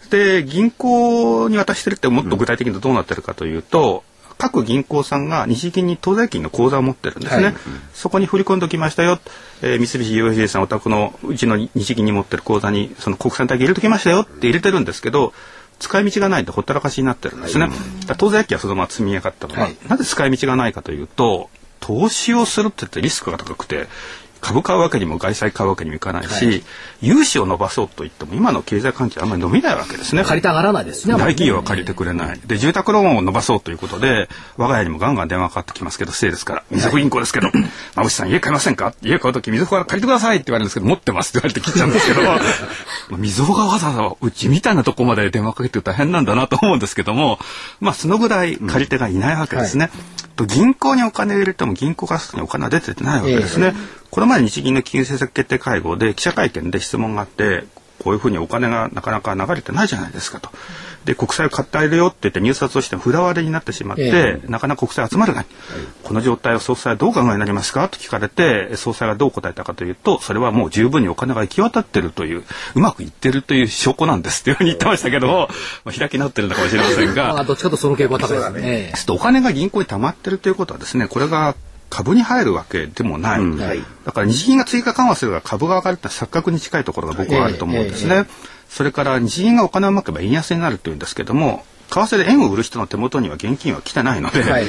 で銀行に渡してるってもっと具体的にどうなってるかというと、うん、各銀行さんが日銀に当座金の口座を持ってるんですね、はい、そこに振り込んでおきましたよ、えー、三菱 UFJ さんお宅のうちの日銀に持ってる口座にその国産体系入れときましたよって入れてるんですけど使い道がないとほったらかしになってるんですね、はい、当座金はそのまま積み上がったのは、はい、なぜ使い道がないかというと投資をするって言ってリスクが高くて株買うわけにも外債買うわけにもいかないし、はい、融資を伸ばそうと言っても今の経済環境あんまり伸びないわけですね。借りたがらないですね。大企業は借りてくれない。で住宅ローンを伸ばそうということで我が家にもガンガン電話かかってきますけどせいですからみずほ銀行ですけど「馬渕さん家買いませんか?」家買う時みずほから借りてくださいって言われるんですけど持ってますって言われて切っちゃうんですけどみずほがわざわざうちみたいなとこまで電話かけて大変なんだなと思うんですけどもまあそのぐらい借り手がいないわけですね。うんはいと銀行にお金を入れても銀行からにお金は出てないわけですね。えー、この前日銀の金融政策決定会合で記者会見で質問があってこういうふうにお金がなかなか流れてないじゃないですかと。で国債を買ってあげるよって言って入札をして札割れになってしまって、えなかなか国債集まらない、はい、この状態を総裁はどう考えになりますかと聞かれて総裁がどう答えたかというとそれはもう十分にお金が行き渡ってるといううまくいってるという証拠なんですっていうふうに言ってましたけども、まあ、開き直ってるのかもしれませんが。まあどっちかとその傾向は高いですね。お金が銀行に溜まってるということはですねこれが株に入るわけでもない、うん。はい、だから日銀が追加緩和すれば株が上がるって錯覚に近いところが僕はあると思うんですね。えーえー、それから日銀がお金をまけば円安になるというんですけども為替で円を売る人の手元には現金は来てないので、はい、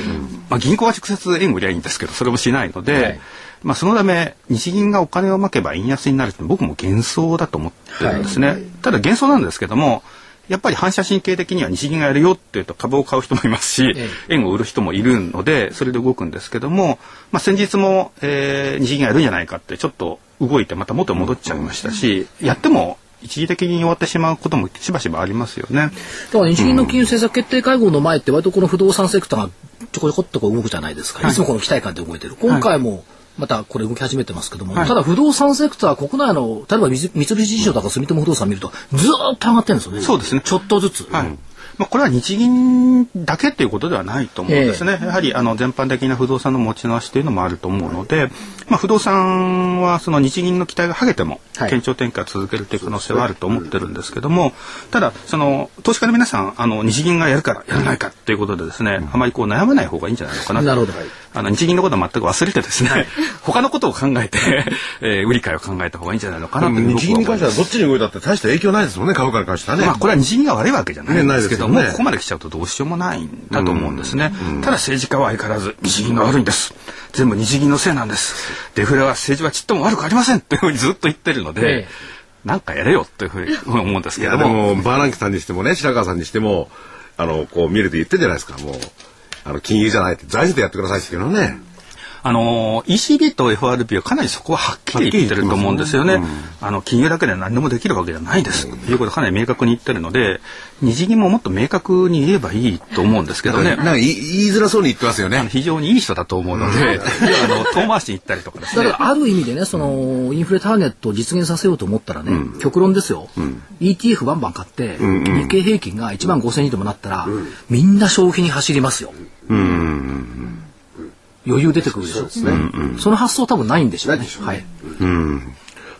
まあ、銀行は直接円売りゃいいんですけどそれもしないので、はい、まあ、そのため日銀がお金をまけば円安になるって僕も幻想だと思ってるんですね、はい、ただ幻想なんですけどもやっぱり反射神経的には日銀がやるよっていうと株を買う人もいますし、円を売る人もいるのでそれで動くんですけども、まあ、先日も、えー、日銀がやるんじゃないかってちょっと動いてまた元戻っちゃいましたし、やっても一時的に終わってしまうこともしばしばありますよね。だから日銀の金融政策決定会合の前って割とこの不動産セクターがちょこちょこっとこう動くじゃないですか。いつもこの期待感で動いてる。今回も、はいまたこれ動き始めてますけども、はい、ただ不動産セクター国内の例えば三菱地所とか住友不動産見るとずっと上がってるんですよね。そうですね。ちょっとずつ。はい。まあ、これは日銀だけっていうことではないと思うんですね。えー、やはりあの全般的な不動産の持ち直しというのもあると思うので、まあ、不動産はその日銀の期待が剥げても堅調転嫁続けるという可能性はあると思ってるんですけども、ただその投資家の皆さんあの日銀がやるからやらないかっていうことでですね、あまりこう悩まない方がいいんじゃないのかななるほどあの日銀のことは全く忘れてですね、他のことを考えて、えー、売り買いを考えた方がいいんじゃないのかなと日銀に関してはどっちに動いたって大した影響ないですもんね株価に関してはね。まあこれは日銀が悪いわけじゃないんですけども、ねね、ここまで来ちゃうとどうしようもないんだと思うんですね。ただ政治家は相変わらず日銀が悪いんです。全部日銀のせいなんです。デフレは政治はちっとも悪くありませんっていうふうにずっと言ってるので、なんかやれよっていうふうに思うんですけども。でもバーナンキさんにしてもね白川さんにしてもあのこう見ると言ってるじゃないですかもう。あの金融じゃないって財政でやってくださいってけどね。あの ECB と FRB はかなりそこははっきり言ってると思うんですよね。ねうん、あの金融だけで何でもできるわけじゃないです、うん、ということかなり明確に言ってるので日銀ももっと明確に言えばいいと思うんですけどね。なんか言いづらそうに言ってますよね。非常にいい人だと思うので、うん、あの遠回しに行ったりとかですね。だからある意味でねそのインフレターゲットを実現させようと思ったらね、極論ですよ、ETF バンバン買って、日経平均が1万5000円でもなったら、みんな消費に走りますよ。うん余裕出てくるでしょ？うね、うんうん、その発想多分ないんでしょうね。はい、うん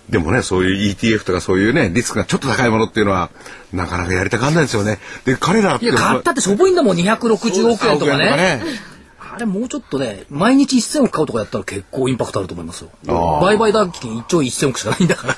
でもね、そういう ETF とかそういうね、リスクがちょっと高いものっていうのは、なかなかやりたがんないですよね。で、彼らって。いや、買ったってしょぼいんだもん、260億円とかね。ねあれもうちょっとね、毎日1000億買うとかやったら結構インパクトあると思いますよ。売買代金1兆1000億しかないんだから。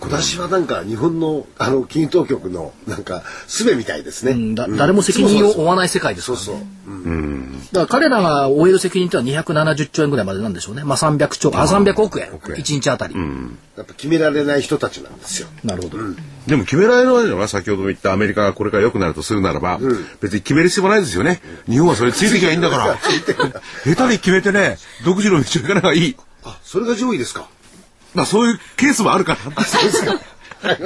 今年はなんか日本のあの金融当局のなんか術みたいですね、うんだ、誰も責任を負わない世界ですからね。そうそう。うん、だから彼らが負える責任っては270兆円ぐらいまでなんでしょうね。まあ300兆、あ、300億円、1日あたり、うん。やっぱ決められない人たちなんですよ。なるほど。でも決められないのは先ほど言ったアメリカがこれから良くなるとするならば、別に決める必要もないですよね。日本はそれついてきゃいいんだから。下手に決めてね、独自の道を行かない方がいい。あ、それが上位ですか。まあそういうケースもあるから。そうですか。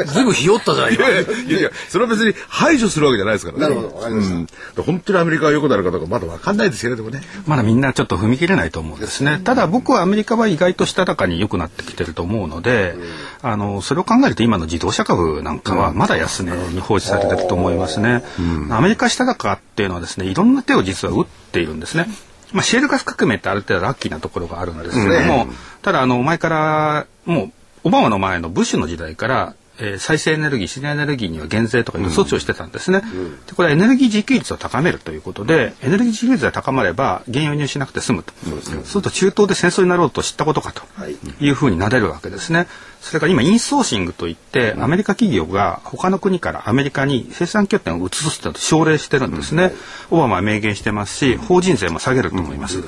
ずいぶんひよったじゃないか。いやいやいや、それは別に排除するわけじゃないですからね。なるほど、わかりました。うん、本当にアメリカが良くなるかどうかまだわかんないですよね、でもね。まだみんなちょっと踏み切れないと思うんですね。ただ僕はアメリカは意外としたたかに良くなってきてると思うので、うん、あの、それを考えると今の自動車株なんかはまだ安値に放置されてると思いますね。うん、アメリカしたたかっていうのはですね、いろんな手を実は打っているんですね。まあ、シェールガス革命ってある程度ラッキーなところがあるんですけども、ただあの前からもうオバマの前のブッシュの時代からえー、再生エネルギー自然エネルギーには減税とかいう措置をしてたんですね、うん、でこれはエネルギー自給率を高めるということでエネルギー自給率が高まれば原油入しなくて済むと、そうすると中東で戦争になろうと知ったことかとい。うふうになれるわけですね。それから今インソーシングといってアメリカ企業が他の国からアメリカに生産拠点を移すと奨励してるんですね、オバマは明言してますし法人税も下げると思います、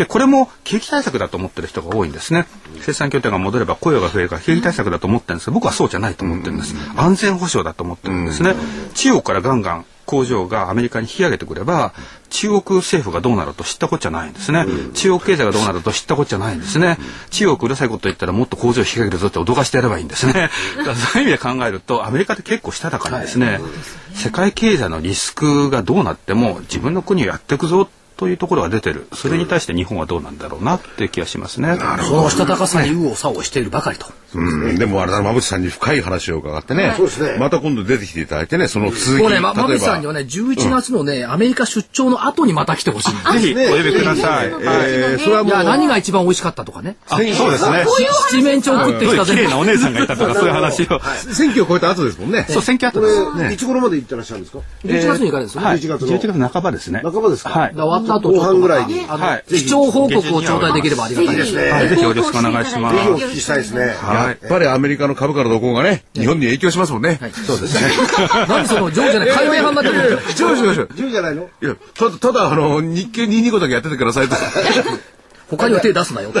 でこれも景気対策だと思ってる人が多いんですね。生産拠点が戻れば雇用が増えるから景気対策だと思ってるんです。僕はそうじゃないと思ってるんです。安全保障だと思ってるんですね。中国からガンガン工場がアメリカに引き上げてくれば中国政府がどうなると知ったこっちゃないんですね、中国経済がどうなると知ったこっちゃないんですね、中国うるさいこと言ったらもっと工場を引き上げるぞって脅かしてやればいいんですね。だからそういう意味で考えるとアメリカって結構したたかにですね、世界経済のリスクがどうなっても自分の国をやっていくぞというところが出てるそれに対して日本はどうなんだろうなっていう気がしますね。そのしたたかさに右往左往しているばかりと。うん、でもあれだな、馬淵さんに深い話を伺ってね。そうですねまた今度出てきていただいてね、その続き。もうね、ま、ま例えばぶさんにはね、11月のね、アメリカ出張の後にまた来てほしいんです。ぜひお呼びください。えー、それはいもう、や、何が一番美味しかったとかね。あそうですね。七面鳥食ってきたぜ綺麗。なお姉さんがいたとかそういう話を。選挙を超えた後ですもんね。そう選挙後こです。れ、いつ頃まで行ってらっしゃるんですか？11月に行かれるんですよね。はい。11月の11月半ばですね。半ばですか？はい。で終わった後、後半ぐらいにはい視聴報告を頂戴できればありがたいですね。はいぜひよろしくお願いしますぜひお聞きしたいですね。やっぱりアメリカの株価の動向がね、日本に影響しますもんね。そうですね。なんでその、上じゃない、海外派になってるんですか違う違う違う。10じゃないの？いや、ただ、ただ、あの、日経225だけやっててくださいと。他には手出すなよ。そ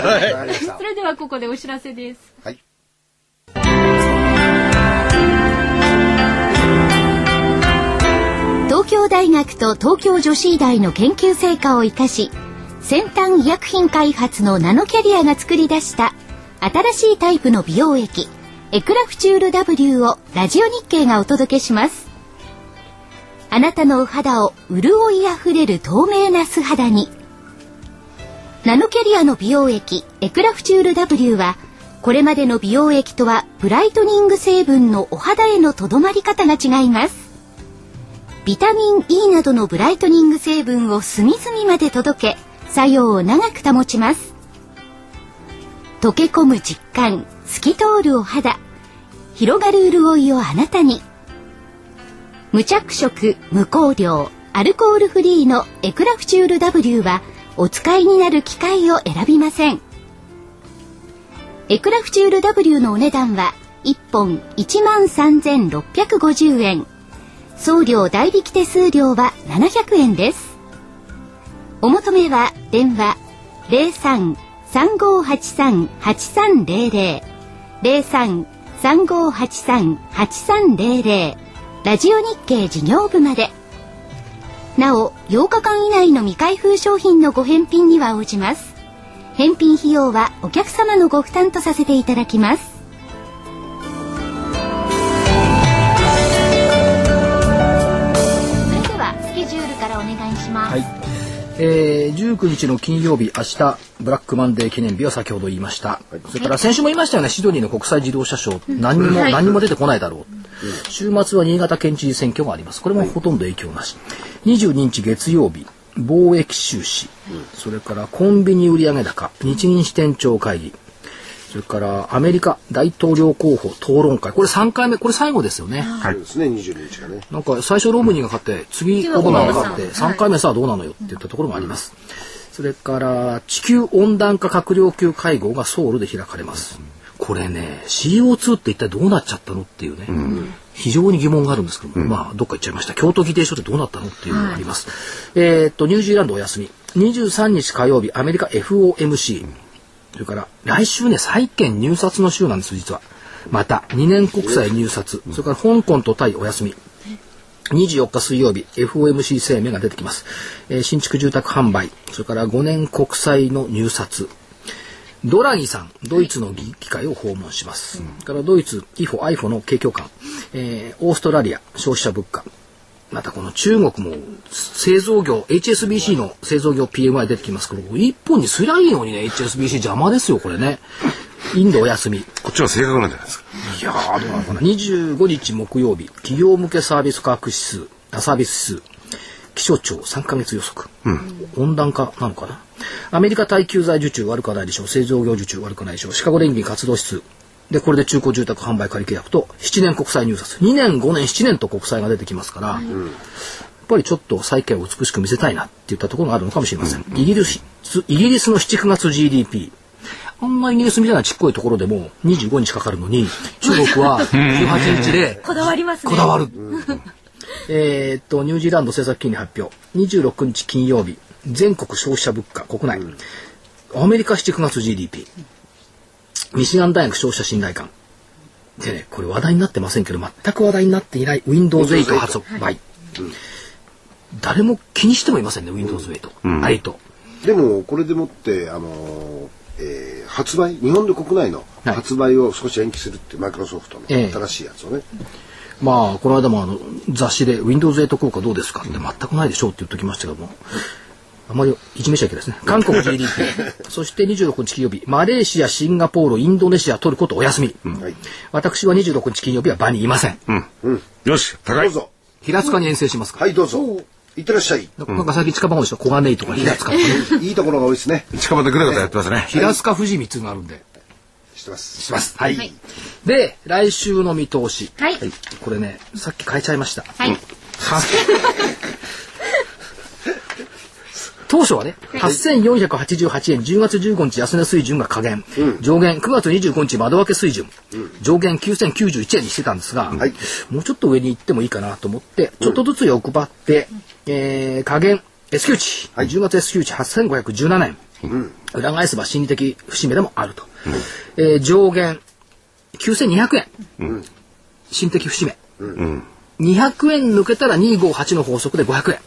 れではここでお知らせです。はい。東京大学と東京女子医大の研究成果を生かし先端医薬品開発のナノキャリアが作り出した新しいタイプの美容液エクラフチュール W をラジオ日経がお届けします。あなたのお肌を潤いあふれる透明な素肌に。ナノキャリアの美容液エクラフチュール W はこれまでの美容液とはブライトニング成分のお肌へのとどまり方が違います。ビタミン E などのブライトニング成分を隅々まで届け作用を長く保ちます。溶け込む実感透き通るお肌。広がる潤いをあなたに。無着色無香料アルコールフリーのエクラフチュール W はお使いになる機械を選びません。エクラフチュール W のお値段は1本1万3650円。送料代引き手数料は700円です。お求めは電話03 03-3583-8300 03-3583-8300ラジオ日経事業部まで。なお8日間以内の未開封商品のご返品には応じます。返品費用はお客様のご負担とさせていただきます。えー、19日の金曜日、明日、ブラックマンデー記念日は先ほど言いました。それから先週も言いましたよね、シドニーの国際自動車ショー、何にも、はい。何にも出てこないだろう。週末は新潟県知事選挙があります。これもほとんど影響なし。22日月曜日、貿易収支、それからコンビニ売上高、日銀支店長会議、それからアメリカ大統領候補討論会、これ3回目、これ最後ですよね。そうですね、22日がね。なんか最初ロムニーが勝って、次オバマが勝って、3回目さあどうなのよって言ったところもあります。それから地球温暖化閣僚級会合がソウルで開かれます。これね、CO2 って一体どうなっちゃったのっていうね、非常に疑問があるんですけども、まあどっか行っちゃいました。京都議定書ってどうなったのっていうのがあります。えーっと、ニュージーランドお休み。23日火曜日、アメリカ FOMC。それから来週ね、債券入札の週なんです、実は。また、2年国債入札。それから香港とタイお休み。24日水曜日、FOMC 声明が出てきます。えー新築住宅販売、それから5年国債の入札。ドラギさん、ドイツの議会を訪問します。それからドイツ、イフォ、アイフォの景況感。えーオーストラリア、消費者物価。またこの中国も製造業、HSBC の製造業 PMI 出てきますけど、一本にすりゃいいのにね、HSBC 邪魔ですよ、これね。インドお休み。こっちは正確なんじゃないですか。いやー、どうなのかな。25日木曜日、企業向けサービス価格指数、あサービス指数、気象庁3ヶ月予測。温暖化なのかな。アメリカ耐久財受注悪くはないでしょう。製造業受注悪くないでしょう。シカゴ連銀活動指数。で、これで中古住宅販売借り契約と、7年国債入札。2年、5年、7年と国債が出てきますから、やっぱりちょっと債券を美しく見せたいなっていったところがあるのかもしれません。イギリス、イギリスの7、9月 GDP。あんなイギリスみたいなちっこいところでも25日かかるのに、中国は18日で こだわりますねこだわる。えーっと、ニュージーランド政策金利発表。26日金曜日、全国消費者物価、国内。アメリカ7、9月 GDP。ミシガン大学消費者信頼感。でね、これ話題になってませんけど、全く話題になっていない Windows 8発売。誰も気にしてもいませんね、Windows 8。8。でも、これでもって、あのーえー発売、日本の国内のはい発売を少し延期するって、マイクロソフトのええ新しいやつをね。まあ、この間もあの雑誌で Windows 8効果どうですかって全くないでしょうって言っときましたけども、あまりいじめちゃいけないですね。韓国 GDP。そして26日金曜日、マレーシア、シンガポール、インドネシア、トルコとお休み。私は26日金曜日は場にいません。よし、高い。どうぞ。平塚に遠征しますか、はい、どうぞ。いってらっしゃい。なんか最近近場多いでしょ？小金井とか平塚とかね。いいところが多いですね。近場でぐらぐらやってますね。平塚富士三つがあるんで。してます。します。はい。はいで、来週の見通し。はい。これね、さっき変えちゃいました。はい。は当初はね、8488円、10月15日安値水準が下限、上限9月25日窓開け水準、上限9091円にしてたんですが、はい。もうちょっと上に行ってもいいかなと思って、ちょっとずつ欲張って、えー下限 S q 値、10月 S q 値8517円、裏返せば心理的節目でもあると、えー上限9200円、心的節目、200円抜けたら258の法則で500円、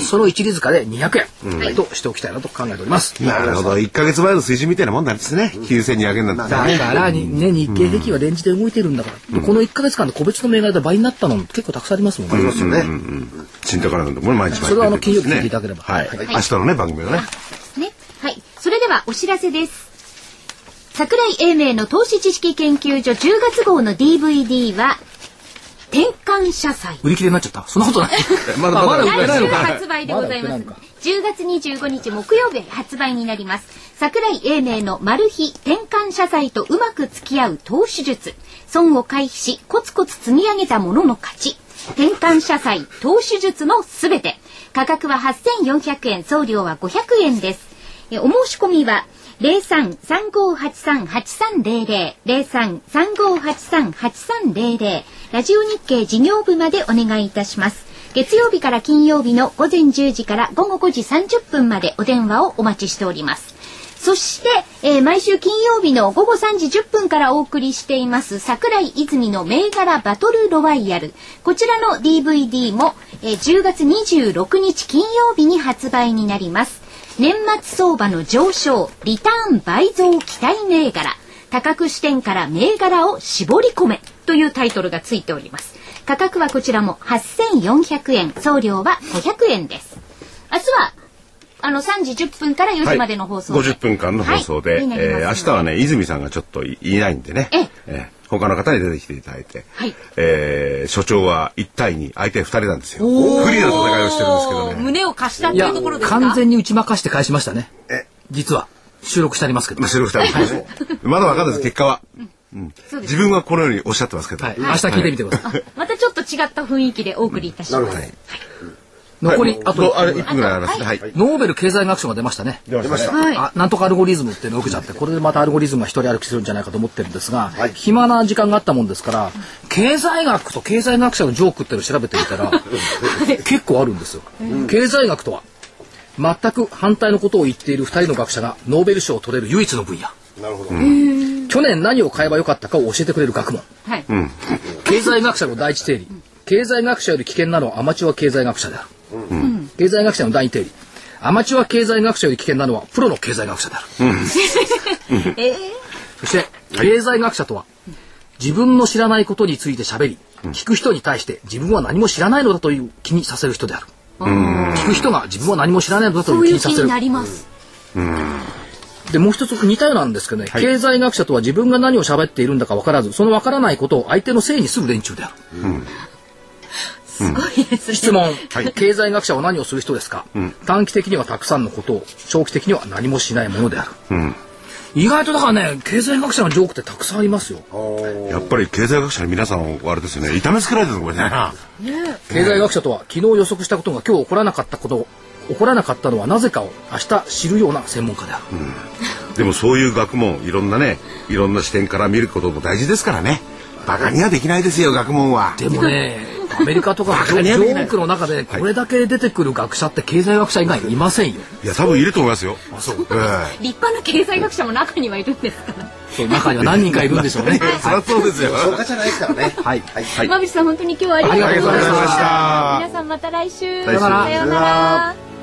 その一里塚で200円、としておきたいなと考えております。なるほど。1ヶ月前の水準みたいなもんなんですね。9200円なんてだね。からに、ね、日経平均はレンジで動いてるんだから、この1ヶ月間で個別の銘柄で倍になったのも結構たくさんありますもんね。ありますよね。新高なんで、もう毎日毎日それはあの金曜日聞いていただければはい。はい明日のね、番組をね。ね。はい。それではお知らせです。桜井英明の投資知識研究所10月号の DVD は、転換社債。売り切れになっちゃったそんなことない。まだあまだ売まだってないのか。発売でございます。まだ売ってないのか10月25日木曜日発売になります。桜井英明のマル秘転換社債とうまく付き合う投資術。損を回避し、コツコツ積み上げたものの勝ち。転換社債投資術のすべて。価格は8400円、送料は500円です。えお申し込みは、03-3583-8300、03-3583-8300、ラジオ日経事業部までお願いいたします。月曜日から金曜日の午前10時から午後5時30分までお電話をお待ちしております。そして、えー毎週金曜日の午後3時10分からお送りしています桜井泉の銘柄バトルロワイヤル。こちらの DVD も、えー10月26日金曜日に発売になります。年末相場の上昇、リターン倍増期待銘柄。多角視点から銘柄を絞り込めというタイトルがついております。価格はこちらも8400円、送料は500円です。明日は、あの3時10分から4時までの放送で、50分間の放送で、はい。えー明日はね、泉さんがちょっといいないんでね、ええ。えー他の方に出てきていただいて、はい。えー所長は1対2、相手2人なんですよ。不利な戦いをしてるんですけどね。胸を貸したっていうところですか？完全に打ち負かして返しましたね。え実は。収録してありますけど、まあ、白2人ですね。まだわかんないです、結果は。そうです自分はこのようにおっしゃってますけど。はい、明日聞いてみてください、またちょっと違った雰囲気でお送りいたします。なるほど。残り、はいあとどあれ、1分ぐらいありますね。はい。ノーベル経済学賞が出ましたね出ました。はい。あなんとかアルゴリズムっていうのを受けちゃってこれでまたアルゴリズムが一人歩きするんじゃないかと思ってるんですが、はい暇な時間があったもんですから経済学と経済学者のジョークっていうのを調べてみたら結構あるんですよ。経済学とは全く反対のことを言っている二人の学者がノーベル賞を取れる唯一の分野なるほど。去年何を買えばよかったかを教えてくれる学問。はい。経済学者の第一定理。経済学者より危険なのはアマチュア経済学者である、経済学者の第二定理。アマチュア経済学者より危険なのはプロの経済学者である、えー？そして経済学者とは自分の知らないことについて喋り聞く人に対して自分は何も知らないのだという気にさせる人である。聞く人が自分は何も知らないのだとそいうう気にさせる。いう気になります。でもう一つ似たようなんですけどね、経済学者とは自分が何を喋っているんだか分からずその分からないことを相手のせいにする連中である。すごいですね。質問、経済学者は何をする人ですか、短期的にはたくさんのことを長期的には何もしないものである、意外とだからね経済学者のジョークってたくさんありますよ。やっぱり経済学者の皆さんはあれですよね、痛めつけられてるのこれね。経済学者とは昨日予測したことが今日起こらなかったこと起こらなかったのはなぜかを明日知るような専門家である、でもそういう学問、いろんなね、いろんな視点から見ることも大事ですからね。バカにはできないですよ、学問は。でもねアメリカとか ジョジョークの中でこれだけ出てくる学者って経済学者以外いませんよ、いや、多分いると思いますよ。え立派な経済学者も中にはいるんですから。そう中には何人かいるんでしょうねえ そりゃそうですよ。そうかじゃないですからね。はいはい。馬渕さん本当に今日はありがとうございました。皆さんまた来週。さようなら。